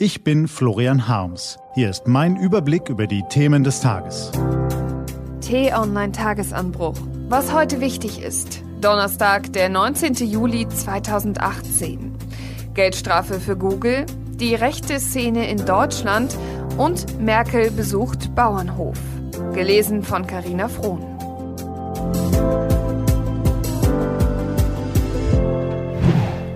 Ich bin Florian Harms. Hier ist mein Überblick über die Themen des Tages. T-Online Tagesanbruch. Was heute wichtig ist. Donnerstag, der 19. Juli 2018. Geldstrafe für Google, die rechte Szene in Deutschland und Merkel besucht Bauernhof. Gelesen von Carina Frohn.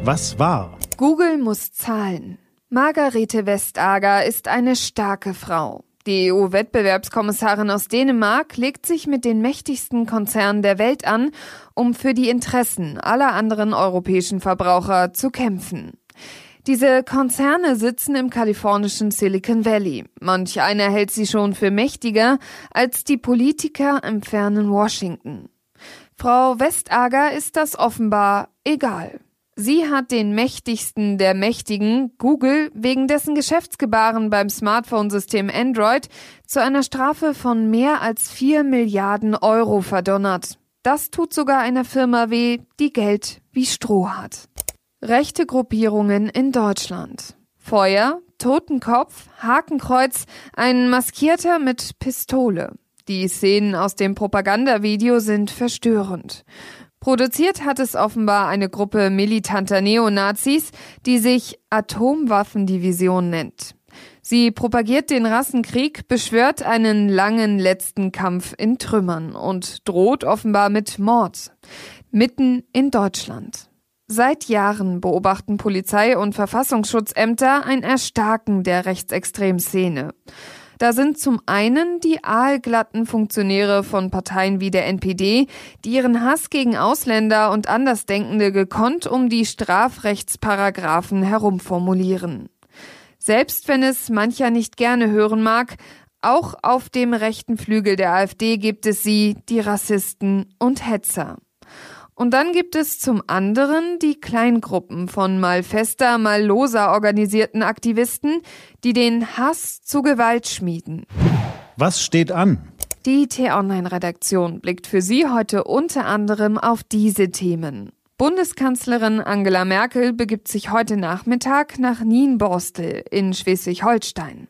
Was war? Google muss zahlen. Margarete Vestager ist eine starke Frau. Die EU-Wettbewerbskommissarin aus Dänemark legt sich mit den mächtigsten Konzernen der Welt an, um für die Interessen aller anderen europäischen Verbraucher zu kämpfen. Diese Konzerne sitzen im kalifornischen Silicon Valley. Manch einer hält sie schon für mächtiger als die Politiker im fernen Washington. Frau Vestager ist das offenbar egal. Sie hat den mächtigsten der Mächtigen, Google, wegen dessen Geschäftsgebaren beim Smartphone-System Android zu einer Strafe von mehr als vier Milliarden Euro verdonnert. Das tut sogar einer Firma weh, die Geld wie Stroh hat. Rechte Gruppierungen in Deutschland. Feuer, Totenkopf, Hakenkreuz, ein Maskierter mit Pistole. Die Szenen aus dem Propagandavideo sind verstörend. Produziert hat es offenbar eine Gruppe militanter Neonazis, die sich Atomwaffendivision nennt. Sie propagiert den Rassenkrieg, beschwört einen langen letzten Kampf in Trümmern und droht offenbar mit Mord. Mitten in Deutschland. Seit Jahren beobachten Polizei und Verfassungsschutzämter ein Erstarken der rechtsextremen Szene. Da sind zum einen die aalglatten Funktionäre von Parteien wie der NPD, die ihren Hass gegen Ausländer und Andersdenkende gekonnt um die Strafrechtsparagraphen herumformulieren. Selbst wenn es mancher nicht gerne hören mag, auch auf dem rechten Flügel der AfD gibt es sie, die Rassisten und Hetzer. Und dann gibt es zum anderen die Kleingruppen von mal fester, mal loser organisierten Aktivisten, die den Hass zu Gewalt schmieden. Was steht an? Die T-Online-Redaktion blickt für Sie heute unter anderem auf diese Themen. Bundeskanzlerin Angela Merkel begibt sich heute Nachmittag nach Nienborstel in Schleswig-Holstein.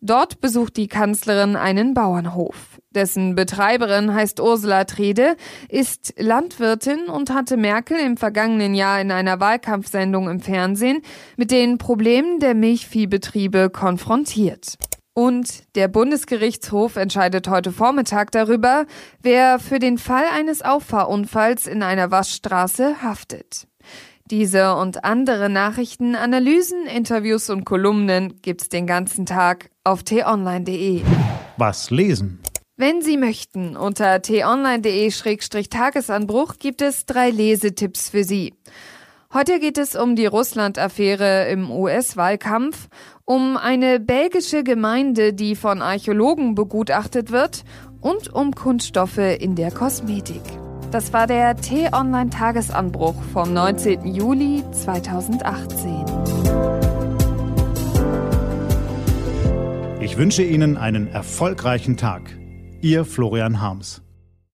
Dort besucht die Kanzlerin einen Bauernhof. Dessen Betreiberin heißt Ursula Trede, ist Landwirtin und hatte Merkel im vergangenen Jahr in einer Wahlkampfsendung im Fernsehen mit den Problemen der Milchviehbetriebe konfrontiert. Und der Bundesgerichtshof entscheidet heute Vormittag darüber, wer für den Fall eines Auffahrunfalls in einer Waschstraße haftet. Diese und andere Nachrichten, Analysen, Interviews und Kolumnen gibt's den ganzen Tag auf t-online.de. Was lesen? Wenn Sie möchten, unter t-online.de-tagesanbruch gibt es drei Lesetipps für Sie. Heute geht es um die Russland-Affäre im US-Wahlkampf, um eine belgische Gemeinde, die von Archäologen begutachtet wird und um Kunststoffe in der Kosmetik. Das war der T-Online-Tagesanbruch vom 19. Juli 2018. Ich wünsche Ihnen einen erfolgreichen Tag. Ihr Florian Harms.